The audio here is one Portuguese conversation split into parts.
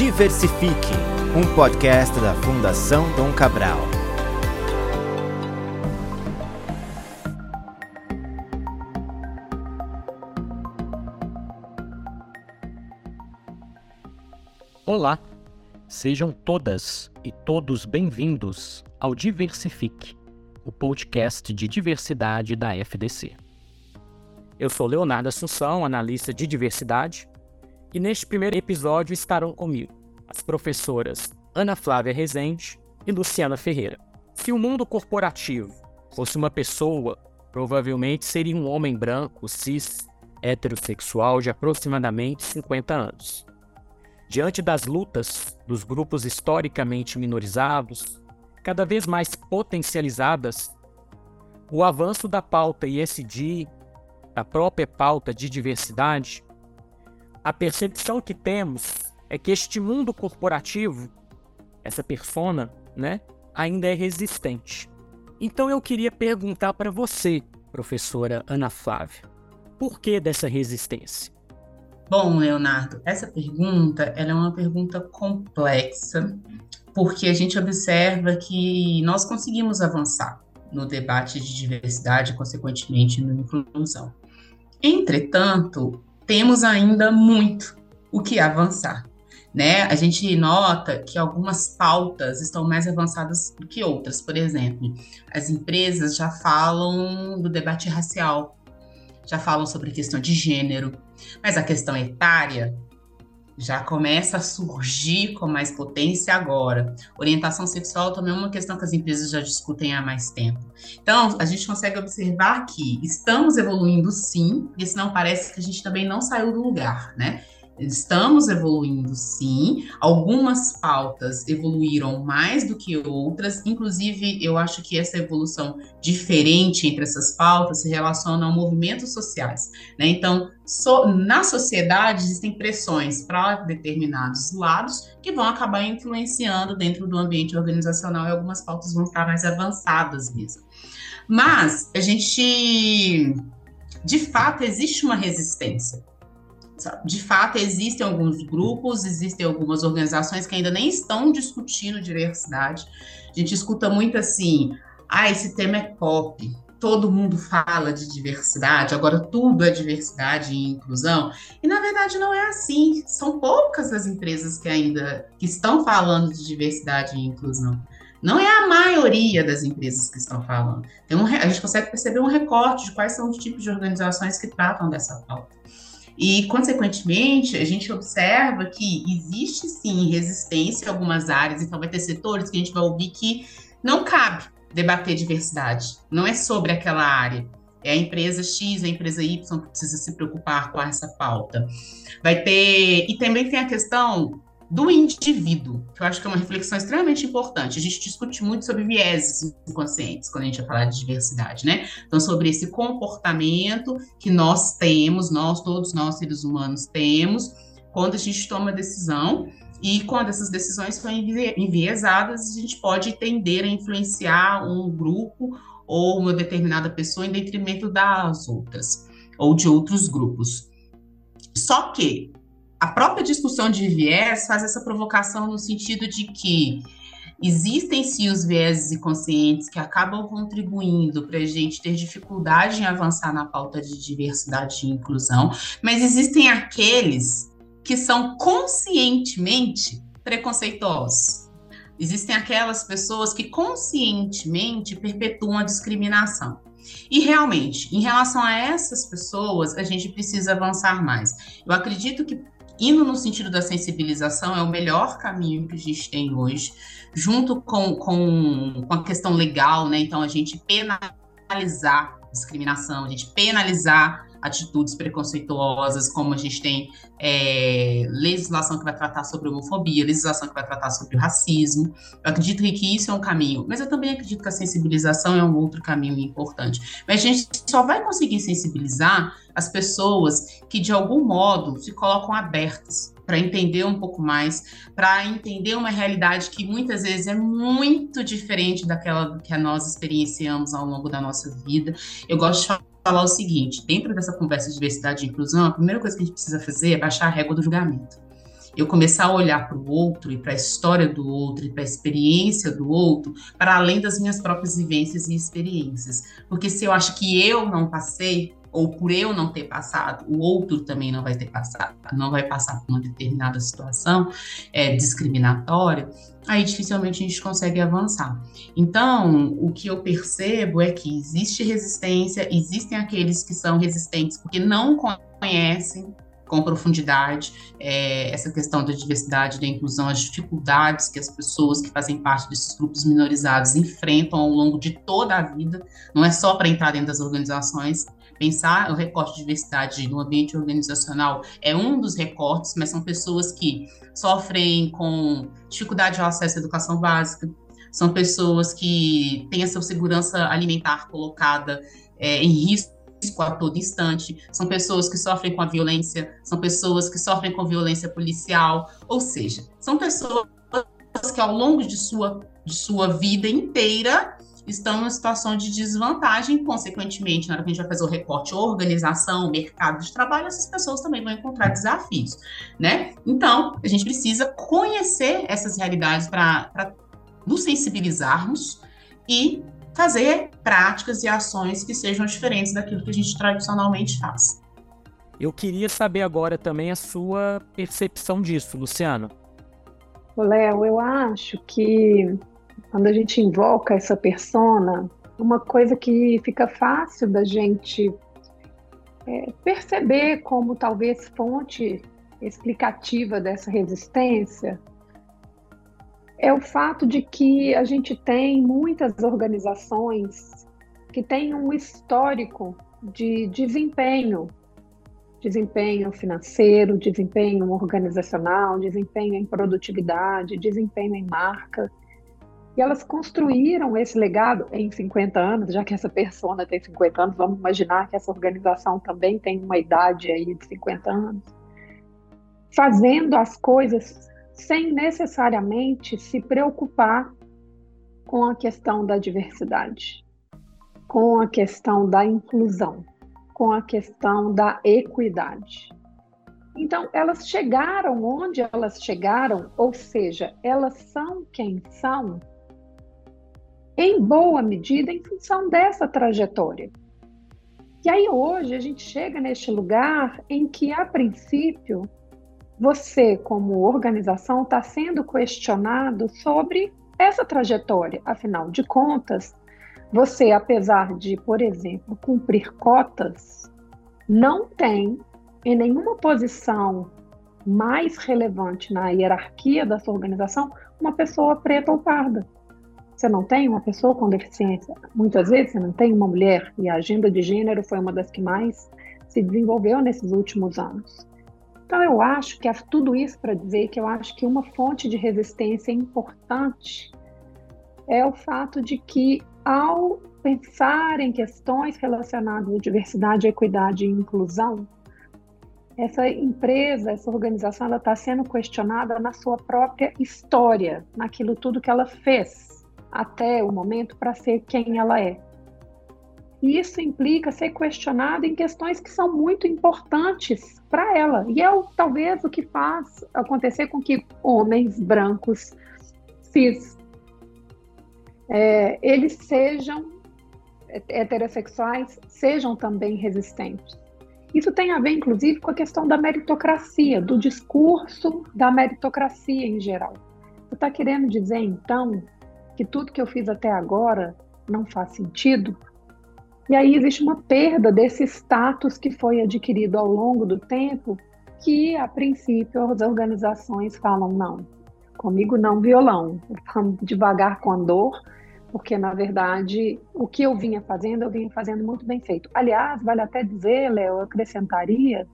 Diversifique, um podcast da Fundação Dom Cabral. Olá, sejam todas e todos bem-vindos ao Diversifique, o podcast de diversidade da FDC. Eu sou Leonardo Assunção, analista de diversidade, e neste primeiro episódio estarão comigo as professoras Ana Flávia Rezende e Luciana Ferreira. Se o mundo corporativo fosse uma pessoa, provavelmente seria um homem branco, cis, heterossexual de aproximadamente 50 anos. Diante das lutas dos grupos historicamente minorizados, cada vez mais potencializadas, o avanço da pauta ISD da própria pauta de diversidade, a percepção que temos é que este mundo corporativo, essa persona, né, ainda é resistente. Então eu queria perguntar para você, professora Ana Flávia, por que dessa resistência? Bom, Leonardo, essa pergunta é uma pergunta complexa, porque a gente observa que nós conseguimos avançar no debate de diversidade, consequentemente, na inclusão. Entretanto, temos ainda muito o que avançar. Né? A gente nota que algumas pautas estão mais avançadas do que outras. Por exemplo, as empresas já falam do debate racial, já falam sobre questão de gênero, mas a questão etária já começa a surgir com mais potência agora. Orientação sexual também é uma questão que as empresas já discutem há mais tempo. Então, a gente consegue observar que estamos evoluindo sim, porque senão parece que a gente também não saiu do lugar, né? Estamos evoluindo sim, algumas pautas evoluíram mais do que outras, inclusive eu acho que essa evolução diferente entre essas pautas se relaciona a movimentos sociais. Né? Então, so, na sociedade existem pressões para determinados lados que vão acabar influenciando dentro do ambiente organizacional e algumas pautas vão estar mais avançadas mesmo. Mas a gente, de fato, existe uma resistência de fato, existem alguns grupos, existem algumas organizações que ainda nem estão discutindo diversidade. A gente escuta muito assim: ah, esse tema é pop, todo mundo fala de diversidade, agora tudo é diversidade e inclusão. E na verdade não é assim. São poucas as empresas que ainda que estão falando de diversidade e inclusão. Não é a maioria das empresas que estão falando. Um, a gente consegue perceber um recorte de quais são os tipos de organizações que tratam dessa pauta. E, consequentemente, a gente observa que existe sim resistência em algumas áreas, então vai ter setores que a gente vai ouvir que não cabe debater diversidade, não é sobre aquela área. É a empresa X, a empresa Y que precisa se preocupar com essa pauta. Vai ter. E também tem a questão do indivíduo, que eu acho que é uma reflexão extremamente importante. A gente discute muito sobre vieses inconscientes quando a gente vai falar de diversidade, né? Então, sobre esse comportamento que nós temos, nós, todos nós seres humanos temos, quando a gente toma decisão e quando essas decisões são enviesadas, a gente pode tender a influenciar um grupo ou uma determinada pessoa em detrimento das outras ou de outros grupos. Só que a própria discussão de viés faz essa provocação no sentido de que existem sim os vieses inconscientes que acabam contribuindo para a gente ter dificuldade em avançar na pauta de diversidade e inclusão, mas existem aqueles que são conscientemente preconceituosos. Existem aquelas pessoas que conscientemente perpetuam a discriminação. E realmente, em relação a essas pessoas, a gente precisa avançar mais. Eu acredito que indo no sentido da sensibilização é o melhor caminho que a gente tem hoje, junto com, com, com a questão legal, né? Então, a gente penalizar discriminação, a gente penalizar atitudes preconceituosas, como a gente tem é, legislação que vai tratar sobre homofobia, legislação que vai tratar sobre o racismo. Eu acredito que isso é um caminho, mas eu também acredito que a sensibilização é um outro caminho importante. Mas a gente só vai conseguir sensibilizar as pessoas que, de algum modo, se colocam abertas para entender um pouco mais, para entender uma realidade que muitas vezes é muito diferente daquela que nós experienciamos ao longo da nossa vida. Eu gosto de falar o seguinte: dentro dessa conversa de diversidade e inclusão, a primeira coisa que a gente precisa fazer é baixar a régua do julgamento. eu começar a olhar para o outro e para a história do outro e para a experiência do outro, para além das minhas próprias vivências e experiências. Porque se eu acho que eu não passei, ou por eu não ter passado, o outro também não vai ter passado, não vai passar por uma determinada situação é, discriminatória, aí dificilmente a gente consegue avançar. Então, o que eu percebo é que existe resistência, existem aqueles que são resistentes porque não conhecem com profundidade é, essa questão da diversidade, da inclusão, as dificuldades que as pessoas que fazem parte desses grupos minorizados enfrentam ao longo de toda a vida, não é só para entrar dentro das organizações, Pensar o recorte de diversidade no ambiente organizacional é um dos recortes, mas são pessoas que sofrem com dificuldade de acesso à educação básica, são pessoas que têm a sua segurança alimentar colocada é, em risco a todo instante, são pessoas que sofrem com a violência, são pessoas que sofrem com violência policial, ou seja, são pessoas que ao longo de sua, de sua vida inteira estão em situação de desvantagem, consequentemente, na hora que a gente vai fazer o recorte organização, mercado de trabalho, essas pessoas também vão encontrar desafios, né? Então, a gente precisa conhecer essas realidades para nos sensibilizarmos e fazer práticas e ações que sejam diferentes daquilo que a gente tradicionalmente faz. Eu queria saber agora também a sua percepção disso, Luciano. Léo, eu acho que quando a gente invoca essa persona, uma coisa que fica fácil da gente é, perceber como talvez fonte explicativa dessa resistência é o fato de que a gente tem muitas organizações que têm um histórico de desempenho, desempenho financeiro, desempenho organizacional, desempenho em produtividade, desempenho em marca. E elas construíram esse legado em 50 anos, já que essa persona tem 50 anos, vamos imaginar que essa organização também tem uma idade aí de 50 anos, fazendo as coisas sem necessariamente se preocupar com a questão da diversidade, com a questão da inclusão, com a questão da equidade. Então, elas chegaram onde elas chegaram, ou seja, elas são quem são em boa medida, em função dessa trajetória. E aí hoje a gente chega neste lugar em que, a princípio, você, como organização, está sendo questionado sobre essa trajetória. Afinal de contas, você, apesar de, por exemplo, cumprir cotas, não tem em nenhuma posição mais relevante na hierarquia da sua organização uma pessoa preta ou parda. Você não tem uma pessoa com deficiência, muitas vezes você não tem uma mulher, e a agenda de gênero foi uma das que mais se desenvolveu nesses últimos anos. Então, eu acho que tudo isso para dizer que eu acho que uma fonte de resistência importante é o fato de que, ao pensar em questões relacionadas à diversidade, equidade e inclusão, essa empresa, essa organização, ela está sendo questionada na sua própria história, naquilo tudo que ela fez até o momento para ser quem ela é. E isso implica ser questionada em questões que são muito importantes para ela. E é o, talvez o que faz acontecer com que homens brancos, cis, é, eles sejam heterossexuais, sejam também resistentes. Isso tem a ver, inclusive, com a questão da meritocracia, do discurso da meritocracia em geral. Você está querendo dizer, então, que tudo que eu fiz até agora não faz sentido. E aí existe uma perda desse status que foi adquirido ao longo do tempo, que a princípio as organizações falam não, comigo não violão, devagar com a dor, porque na verdade o que eu vinha fazendo, eu vinha fazendo muito bem feito. Aliás, vale até dizer, Léo, eu acrescentaria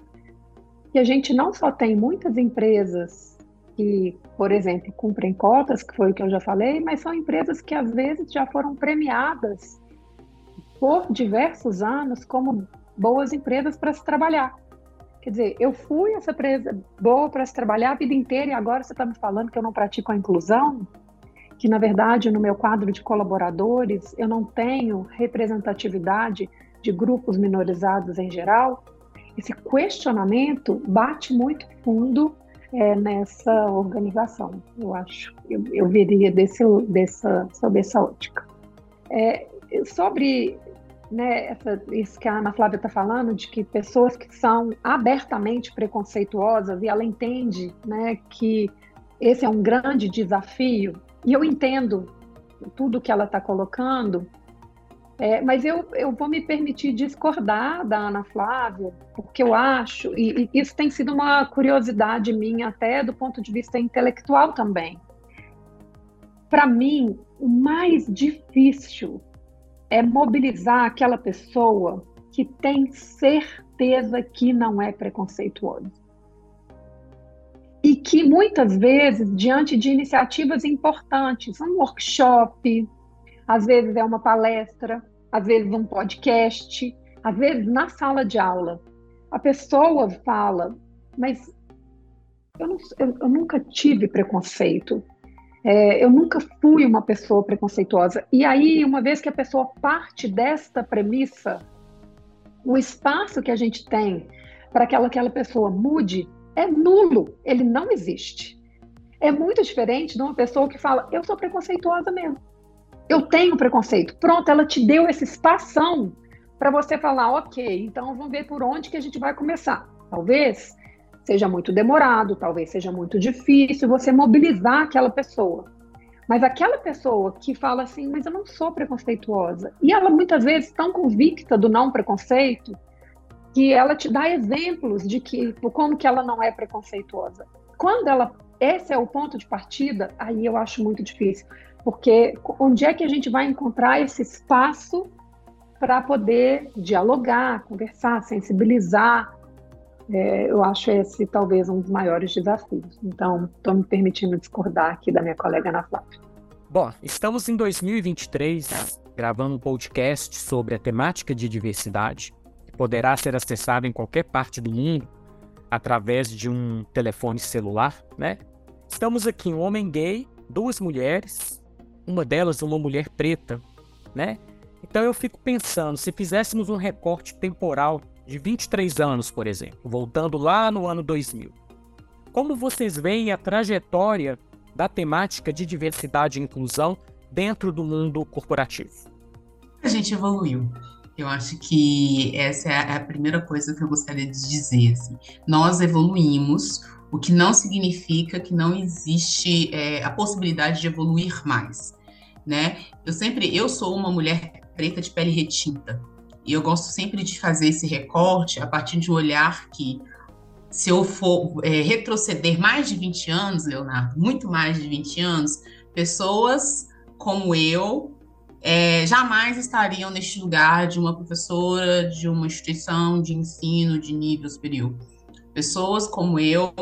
que a gente não só tem muitas empresas que, por exemplo, cumprem cotas, que foi o que eu já falei, mas são empresas que às vezes já foram premiadas por diversos anos como boas empresas para se trabalhar. Quer dizer, eu fui essa empresa boa para se trabalhar a vida inteira e agora você está me falando que eu não pratico a inclusão? Que, na verdade, no meu quadro de colaboradores, eu não tenho representatividade de grupos minorizados em geral? Esse questionamento bate muito fundo é, nessa organização. Eu acho, eu, eu veria desse, dessa, sob essa ótica. É, sobre né, essa, isso que a Ana Flávia está falando, de que pessoas que são abertamente preconceituosas, e ela entende né, que esse é um grande desafio, e eu entendo tudo que ela está colocando, é, mas eu, eu vou me permitir discordar da Ana Flávia, porque eu acho, e, e isso tem sido uma curiosidade minha, até do ponto de vista intelectual também. Para mim, o mais difícil é mobilizar aquela pessoa que tem certeza que não é preconceituosa. E que muitas vezes, diante de iniciativas importantes, um workshop, às vezes é uma palestra, às vezes um podcast, às vezes na sala de aula, a pessoa fala, mas eu, não, eu, eu nunca tive preconceito, é, eu nunca fui uma pessoa preconceituosa. E aí, uma vez que a pessoa parte desta premissa, o espaço que a gente tem para que aquela, aquela pessoa mude é nulo, ele não existe. É muito diferente de uma pessoa que fala, eu sou preconceituosa mesmo. Eu tenho preconceito. Pronto, ela te deu esse espação para você falar, ok, então vamos ver por onde que a gente vai começar. Talvez seja muito demorado, talvez seja muito difícil você mobilizar aquela pessoa. Mas aquela pessoa que fala assim, mas eu não sou preconceituosa, e ela muitas vezes tão convicta do não preconceito, que ela te dá exemplos de que como que ela não é preconceituosa. Quando ela esse é o ponto de partida, aí eu acho muito difícil, porque onde é que a gente vai encontrar esse espaço para poder dialogar, conversar, sensibilizar, é, eu acho esse talvez um dos maiores desafios. Então, estou me permitindo discordar aqui da minha colega Ana Flávia. Bom, estamos em 2023 gravando um podcast sobre a temática de diversidade, que poderá ser acessado em qualquer parte do mundo através de um telefone celular, né? Estamos aqui um homem gay, duas mulheres, uma delas uma mulher preta, né? Então eu fico pensando, se fizéssemos um recorte temporal de 23 anos, por exemplo, voltando lá no ano 2000. Como vocês veem a trajetória da temática de diversidade e inclusão dentro do mundo corporativo? A gente evoluiu. Eu acho que essa é a primeira coisa que eu gostaria de dizer. Assim. Nós evoluímos, o que não significa que não existe é, a possibilidade de evoluir mais. Né? Eu sempre, eu sou uma mulher preta de pele retinta, e eu gosto sempre de fazer esse recorte a partir de um olhar que, se eu for é, retroceder mais de 20 anos, Leonardo, muito mais de 20 anos, pessoas como eu é, jamais estariam neste lugar de uma professora de uma instituição de ensino de nível superior. Pessoas como eu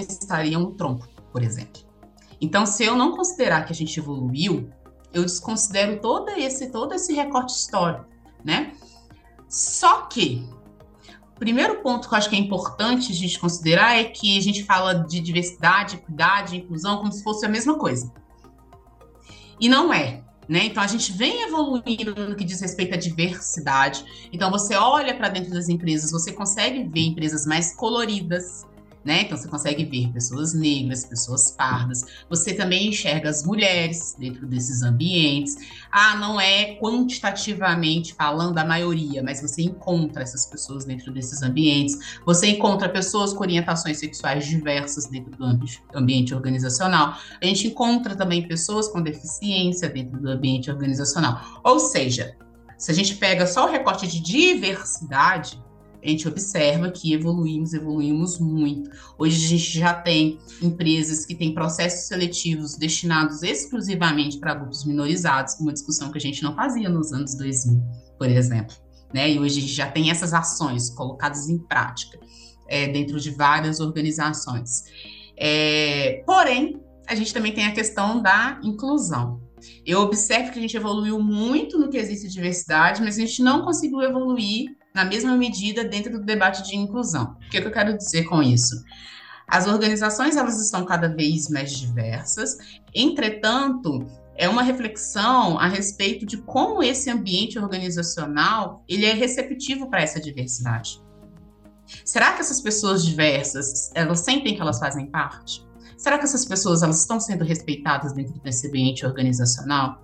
estariam no tronco, por exemplo. Então, se eu não considerar que a gente evoluiu, eu desconsidero todo esse todo esse recorte histórico, né? Só que o primeiro ponto que eu acho que é importante a gente considerar é que a gente fala de diversidade, equidade, inclusão como se fosse a mesma coisa. E não é. Né? Então a gente vem evoluindo no que diz respeito à diversidade. Então você olha para dentro das empresas, você consegue ver empresas mais coloridas, né? Então você consegue ver pessoas negras, pessoas pardas. Você também enxerga as mulheres dentro desses ambientes. Ah, não é quantitativamente falando a maioria, mas você encontra essas pessoas dentro desses ambientes. Você encontra pessoas com orientações sexuais diversas dentro do ambiente organizacional. A gente encontra também pessoas com deficiência dentro do ambiente organizacional. Ou seja, se a gente pega só o recorte de diversidade, a gente observa que evoluímos, evoluímos muito. Hoje a gente já tem empresas que têm processos seletivos destinados exclusivamente para grupos minorizados, uma discussão que a gente não fazia nos anos 2000, por exemplo. Né? E hoje a gente já tem essas ações colocadas em prática é, dentro de várias organizações. É, porém, a gente também tem a questão da inclusão. Eu observo que a gente evoluiu muito no que existe diversidade, mas a gente não conseguiu evoluir na mesma medida dentro do debate de inclusão. O que, é que eu quero dizer com isso? As organizações elas estão cada vez mais diversas, entretanto, é uma reflexão a respeito de como esse ambiente organizacional ele é receptivo para essa diversidade. Será que essas pessoas diversas, elas sentem que elas fazem parte? Será que essas pessoas elas estão sendo respeitadas dentro desse ambiente organizacional?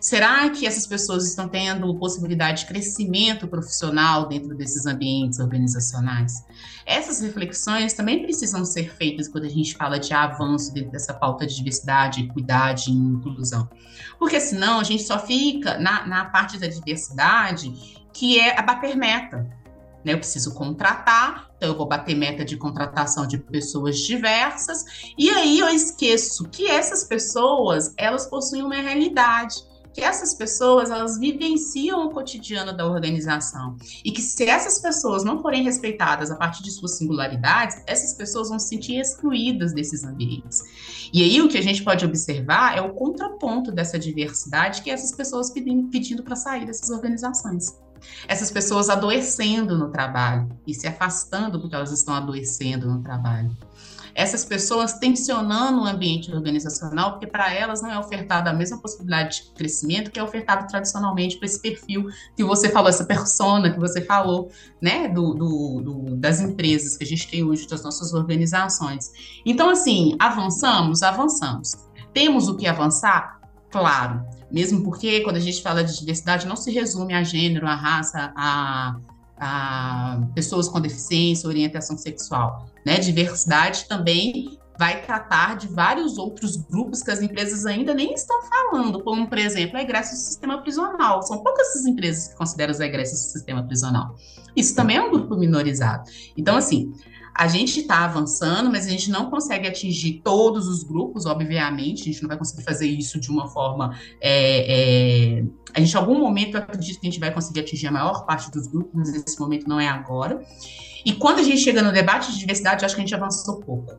Será que essas pessoas estão tendo possibilidade de crescimento profissional dentro desses ambientes organizacionais? Essas reflexões também precisam ser feitas quando a gente fala de avanço dentro dessa pauta de diversidade, equidade e inclusão. Porque senão a gente só fica na, na parte da diversidade, que é a bater meta. Né? Eu preciso contratar, então eu vou bater meta de contratação de pessoas diversas, e aí eu esqueço que essas pessoas, elas possuem uma realidade que essas pessoas elas vivenciam o cotidiano da organização e que se essas pessoas não forem respeitadas a partir de suas singularidades, essas pessoas vão se sentir excluídas desses ambientes. E aí o que a gente pode observar é o contraponto dessa diversidade que essas pessoas pedindo, pedindo para sair dessas organizações. Essas pessoas adoecendo no trabalho e se afastando porque elas estão adoecendo no trabalho essas pessoas tensionando o ambiente organizacional, porque para elas não é ofertada a mesma possibilidade de crescimento que é ofertado tradicionalmente para esse perfil que você falou, essa persona que você falou, né, do, do, do, das empresas que a gente tem hoje, das nossas organizações. Então, assim, avançamos? Avançamos. Temos o que avançar? Claro. Mesmo porque, quando a gente fala de diversidade, não se resume a gênero, a raça, a a pessoas com deficiência, orientação sexual. Né? Diversidade também vai tratar de vários outros grupos que as empresas ainda nem estão falando, como, por exemplo, a egressa do sistema prisional. São poucas as empresas que consideram as egressas do sistema prisional. Isso também é um grupo minorizado. Então, assim, a gente está avançando, mas a gente não consegue atingir todos os grupos, obviamente, a gente não vai conseguir fazer isso de uma forma. É, é... A gente, em algum momento, acredito que a gente vai conseguir atingir a maior parte dos grupos, mas esse momento não é agora. E quando a gente chega no debate de diversidade, eu acho que a gente avançou pouco.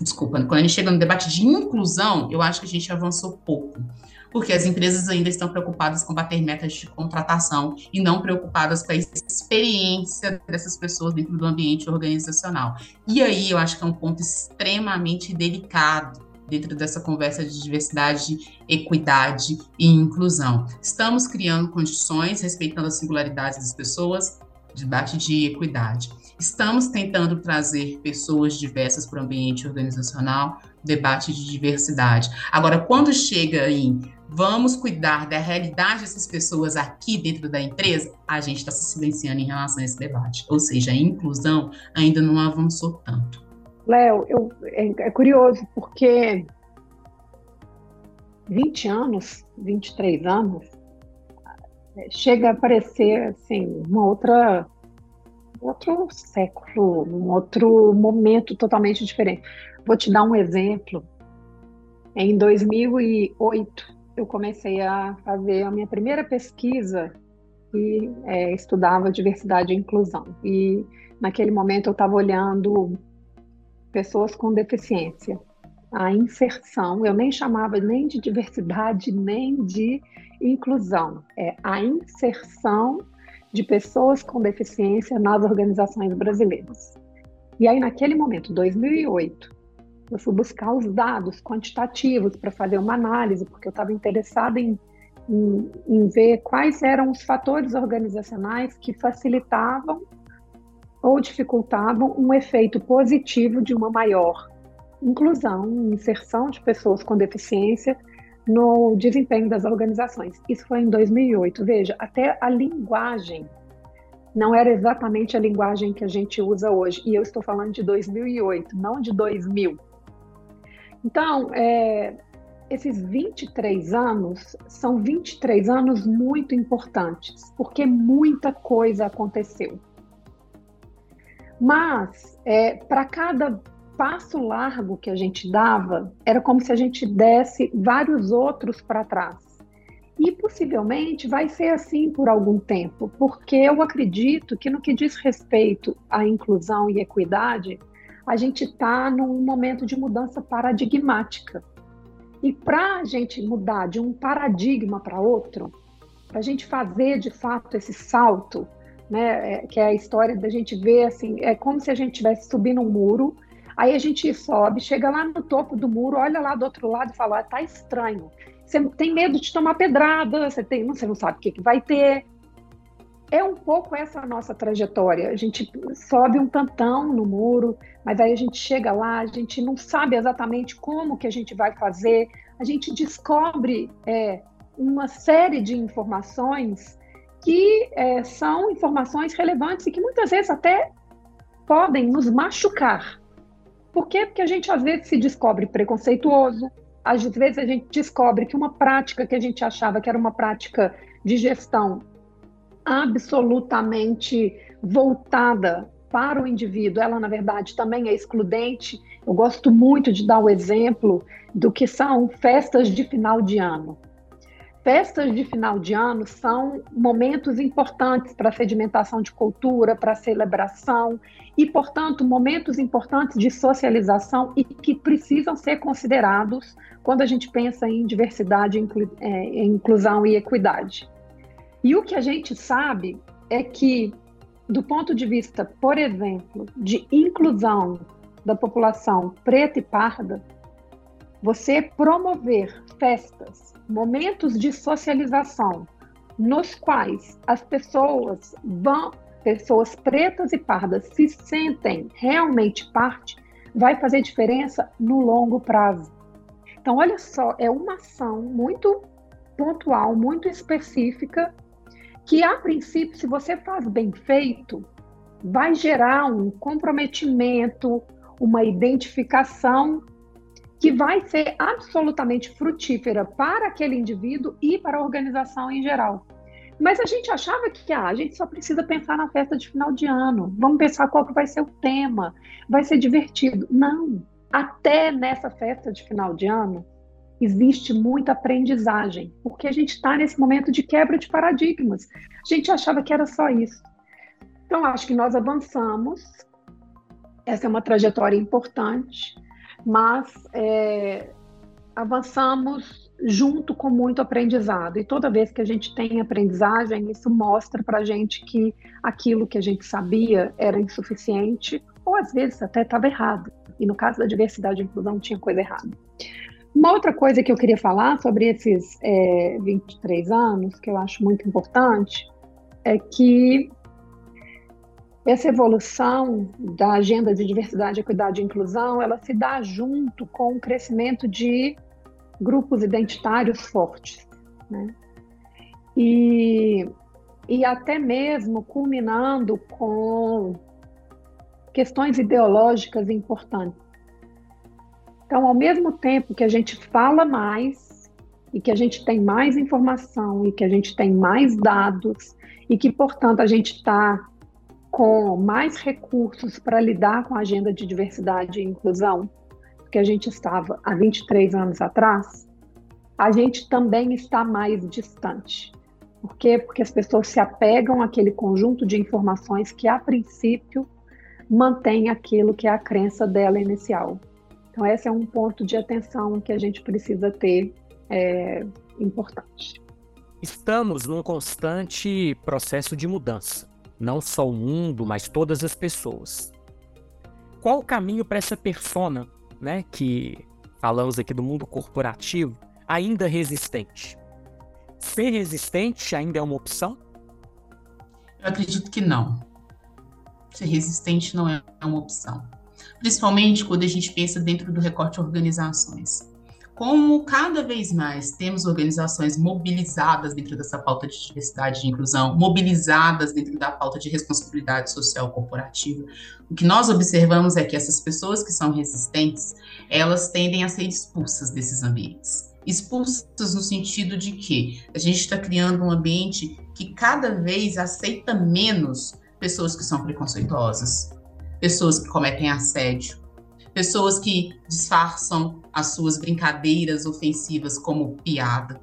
Desculpa, quando a gente chega no debate de inclusão, eu acho que a gente avançou pouco porque as empresas ainda estão preocupadas com bater metas de contratação e não preocupadas com a experiência dessas pessoas dentro do ambiente organizacional. E aí eu acho que é um ponto extremamente delicado dentro dessa conversa de diversidade, equidade e inclusão. Estamos criando condições, respeitando as singularidades das pessoas, debate de equidade. Estamos tentando trazer pessoas diversas para o ambiente organizacional, debate de diversidade. Agora, quando chega em vamos cuidar da realidade dessas pessoas aqui dentro da empresa, a gente está se silenciando em relação a esse debate. Ou seja, a inclusão ainda não avançou tanto. Léo, é, é curioso porque 20 anos, 23 anos, é, chega a parecer assim, uma outra outro século, um outro momento totalmente diferente. Vou te dar um exemplo. Em 2008, eu comecei a fazer a minha primeira pesquisa e é, estudava diversidade e inclusão. E naquele momento eu estava olhando pessoas com deficiência, a inserção. Eu nem chamava nem de diversidade nem de inclusão, é a inserção de pessoas com deficiência nas organizações brasileiras. E aí naquele momento, 2008, eu fui buscar os dados quantitativos para fazer uma análise, porque eu estava interessada em, em, em, ver quais eram os fatores organizacionais que facilitavam ou dificultavam um efeito positivo de uma maior inclusão, inserção de pessoas com deficiência no desempenho das organizações. Isso foi em 2008. Veja, até a linguagem não era exatamente a linguagem que a gente usa hoje. E eu estou falando de 2008, não de 2000. Então, é, esses 23 anos são 23 anos muito importantes, porque muita coisa aconteceu. Mas, é, para cada passo largo que a gente dava, era como se a gente desse vários outros para trás. E possivelmente vai ser assim por algum tempo, porque eu acredito que no que diz respeito à inclusão e equidade, a gente está num momento de mudança paradigmática. E para a gente mudar de um paradigma para outro, para a gente fazer de fato esse salto, né, é, que é a história da gente ver assim, é como se a gente estivesse subindo um muro, aí a gente sobe, chega lá no topo do muro, olha lá do outro lado e fala, ah, tá estranho. Você tem medo de tomar pedrada, você, tem, você não sabe o que, que vai ter. é um pouco essa a nossa trajetória. A gente sobe um tantão no muro, mas aí a gente chega lá, a gente não sabe exatamente como que a gente vai fazer, a gente descobre é, uma série de informações que é, são informações relevantes e que muitas vezes até podem nos machucar. Por quê? Porque a gente às vezes se descobre preconceituoso, às vezes a gente descobre que uma prática que a gente achava que era uma prática de gestão absolutamente voltada para o indivíduo, ela na verdade também é excludente. Eu gosto muito de dar o exemplo do que são festas de final de ano. Festas de final de ano são momentos importantes para a sedimentação de cultura, para a celebração e, portanto, momentos importantes de socialização e que precisam ser considerados quando a gente pensa em diversidade, é, inclusão e equidade. E o que a gente sabe é que, do ponto de vista, por exemplo, de inclusão da população preta e parda, você promover festas, momentos de socialização, nos quais as pessoas vão, pessoas pretas e pardas se sentem realmente parte, vai fazer diferença no longo prazo. Então, olha só, é uma ação muito pontual, muito específica que a princípio, se você faz bem feito, vai gerar um comprometimento, uma identificação que vai ser absolutamente frutífera para aquele indivíduo e para a organização em geral. Mas a gente achava que ah, a gente só precisa pensar na festa de final de ano, vamos pensar qual que vai ser o tema, vai ser divertido. Não, até nessa festa de final de ano, existe muita aprendizagem, porque a gente está nesse momento de quebra de paradigmas. A gente achava que era só isso. Então, acho que nós avançamos, essa é uma trajetória importante, mas é, avançamos junto com muito aprendizado. E toda vez que a gente tem aprendizagem, isso mostra para a gente que aquilo que a gente sabia era insuficiente, ou às vezes até estava errado. E no caso da diversidade e inclusão, tinha coisa errada. Uma outra coisa que eu queria falar sobre esses é, 23 anos, que eu acho muito importante, é que essa evolução da agenda de diversidade, equidade e inclusão, ela se dá junto com o crescimento de grupos identitários fortes, né? E, e até mesmo culminando com questões ideológicas importantes. Então, ao mesmo tempo que a gente fala mais e que a gente tem mais informação e que a gente tem mais dados e que, portanto, a gente está com mais recursos para lidar com a agenda de diversidade e inclusão que a gente estava há 23 anos atrás, a gente também está mais distante. Por quê? Porque as pessoas se apegam àquele conjunto de informações que, a princípio, mantém aquilo que é a crença dela inicial. Então, esse é um ponto de atenção que a gente precisa ter é, importante. Estamos num constante processo de mudança. Não só o mundo, mas todas as pessoas. Qual o caminho para essa persona, né, que falamos aqui do mundo corporativo, ainda resistente? Ser resistente ainda é uma opção? Eu acredito que não. Ser resistente não é uma opção principalmente quando a gente pensa dentro do recorte organizações. Como cada vez mais temos organizações mobilizadas dentro dessa pauta de diversidade e inclusão, mobilizadas dentro da pauta de responsabilidade social corporativa, o que nós observamos é que essas pessoas que são resistentes, elas tendem a ser expulsas desses ambientes. Expulsas no sentido de que a gente está criando um ambiente que cada vez aceita menos pessoas que são preconceituosas, pessoas que cometem assédio, pessoas que disfarçam as suas brincadeiras ofensivas como piada.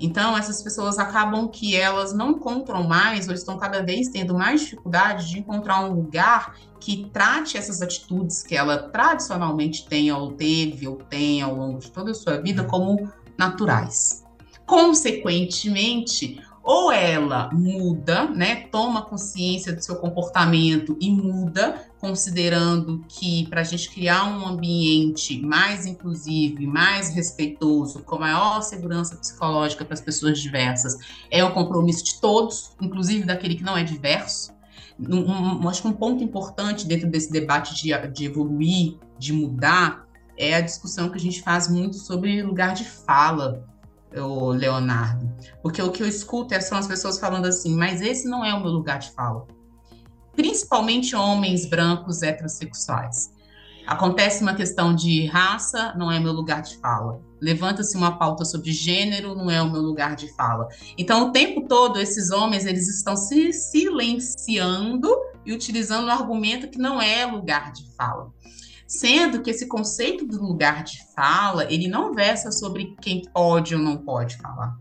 Então, essas pessoas acabam que elas não encontram mais, ou estão cada vez tendo mais dificuldade de encontrar um lugar que trate essas atitudes que ela tradicionalmente tem, ou teve, ou tem ao longo de toda a sua vida, como naturais. Consequentemente, ou ela muda, né, toma consciência do seu comportamento e muda considerando que para a gente criar um ambiente mais inclusivo, mais respeitoso, com maior segurança psicológica para as pessoas diversas, é um compromisso de todos, inclusive daquele que não é diverso. Um, um, acho que um ponto importante dentro desse debate de, de evoluir, de mudar, é a discussão que a gente faz muito sobre lugar de fala, o Leonardo. Porque o que eu escuto é, são as pessoas falando assim, mas esse não é o meu lugar de fala principalmente homens brancos heterossexuais. Acontece uma questão de raça, não é meu lugar de fala. Levanta-se uma pauta sobre gênero, não é o meu lugar de fala. Então, o tempo todo, esses homens eles estão se silenciando e utilizando um argumento que não é lugar de fala. Sendo que esse conceito do lugar de fala, ele não versa sobre quem pode ou não pode falar.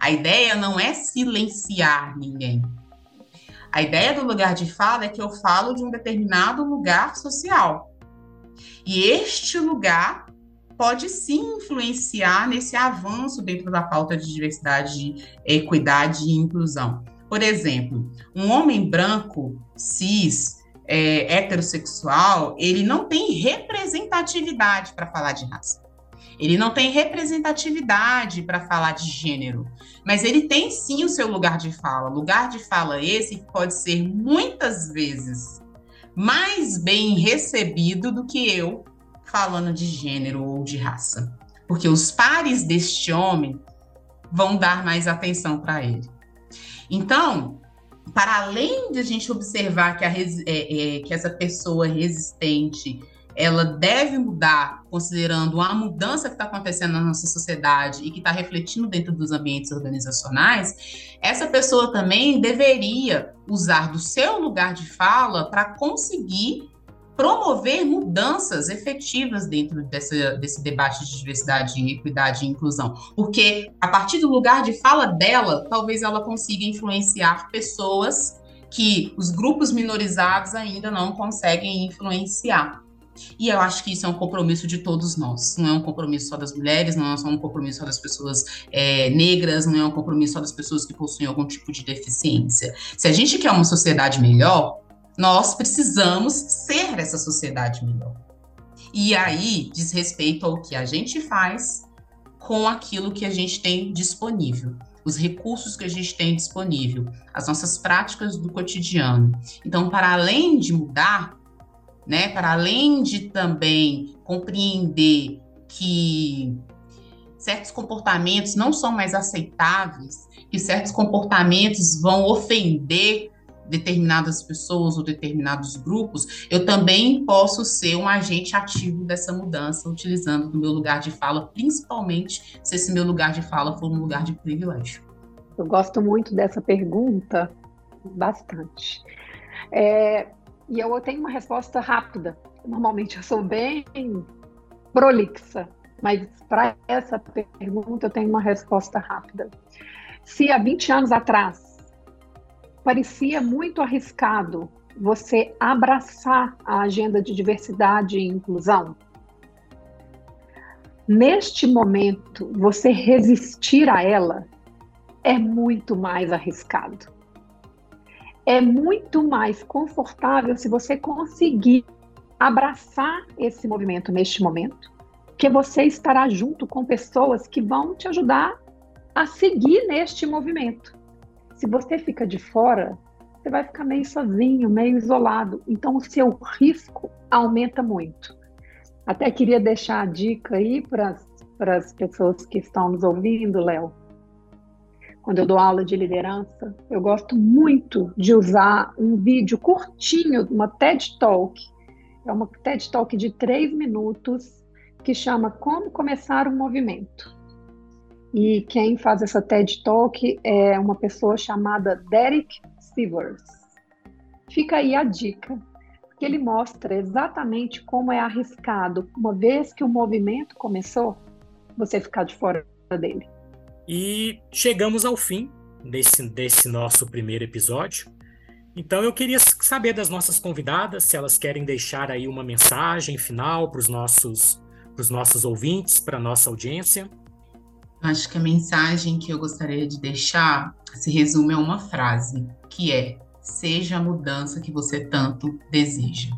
A ideia não é silenciar ninguém. A ideia do lugar de fala é que eu falo de um determinado lugar social. E este lugar pode sim influenciar nesse avanço dentro da pauta de diversidade, equidade e inclusão. Por exemplo, um homem branco, cis, é, heterossexual, ele não tem representatividade para falar de raça. Ele não tem representatividade para falar de gênero, mas ele tem sim o seu lugar de fala. Lugar de fala esse que pode ser muitas vezes mais bem recebido do que eu falando de gênero ou de raça. Porque os pares deste homem vão dar mais atenção para ele. Então, para além de a gente observar que, a, é, é, que essa pessoa resistente ela deve mudar, considerando a mudança que está acontecendo na nossa sociedade e que está refletindo dentro dos ambientes organizacionais, essa pessoa também deveria usar do seu lugar de fala para conseguir promover mudanças efetivas dentro desse, desse debate de diversidade, equidade e inclusão. Porque a partir do lugar de fala dela, talvez ela consiga influenciar pessoas que os grupos minorizados ainda não conseguem influenciar. E eu acho que isso é um compromisso de todos nós. Não é um compromisso só das mulheres, não é só um compromisso só das pessoas é, negras, não é um compromisso só das pessoas que possuem algum tipo de deficiência. Se a gente quer uma sociedade melhor, nós precisamos ser essa sociedade melhor. E aí diz respeito ao que a gente faz com aquilo que a gente tem disponível os recursos que a gente tem disponível, as nossas práticas do cotidiano. Então, para além de mudar, né? Para além de também compreender que certos comportamentos não são mais aceitáveis, que certos comportamentos vão ofender determinadas pessoas ou determinados grupos, eu também posso ser um agente ativo dessa mudança, utilizando o meu lugar de fala, principalmente se esse meu lugar de fala for um lugar de privilégio. Eu gosto muito dessa pergunta, bastante. É, e eu tenho uma resposta rápida. Normalmente eu sou bem prolixa, mas para essa pergunta eu tenho uma resposta rápida. Se há 20 anos atrás parecia muito arriscado você abraçar a agenda de diversidade e inclusão, neste momento você resistir a ela é muito mais arriscado é muito mais confortável se você conseguir abraçar esse movimento neste momento, que você estará junto com pessoas que vão te ajudar a seguir neste movimento. Se você fica de fora, você vai ficar meio sozinho, meio isolado. Então, o seu risco aumenta muito. Até queria deixar a dica aí para as pessoas que estão nos ouvindo, Léo quando eu dou aula de liderança, eu gosto muito de usar um vídeo curtinho, uma TED Talk. É uma TED Talk de três minutos que chama Como Começar um Movimento. E quem faz essa TED Talk é uma pessoa chamada Derek Sivers. Fica aí a dica, porque ele mostra exatamente como é arriscado, uma vez que o movimento começou, você ficar de fora dele. E chegamos ao fim desse, desse nosso primeiro episódio. Então eu queria saber das nossas convidadas se elas querem deixar aí uma mensagem final para os nossos, nossos ouvintes, para a nossa audiência. Acho que a mensagem que eu gostaria de deixar se resume a uma frase, que é: seja a mudança que você tanto deseja.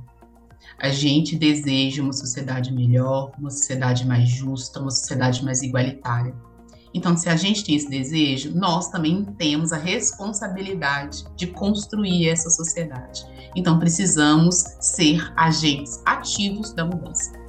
A gente deseja uma sociedade melhor, uma sociedade mais justa, uma sociedade mais igualitária. Então, se a gente tem esse desejo, nós também temos a responsabilidade de construir essa sociedade. Então, precisamos ser agentes ativos da mudança.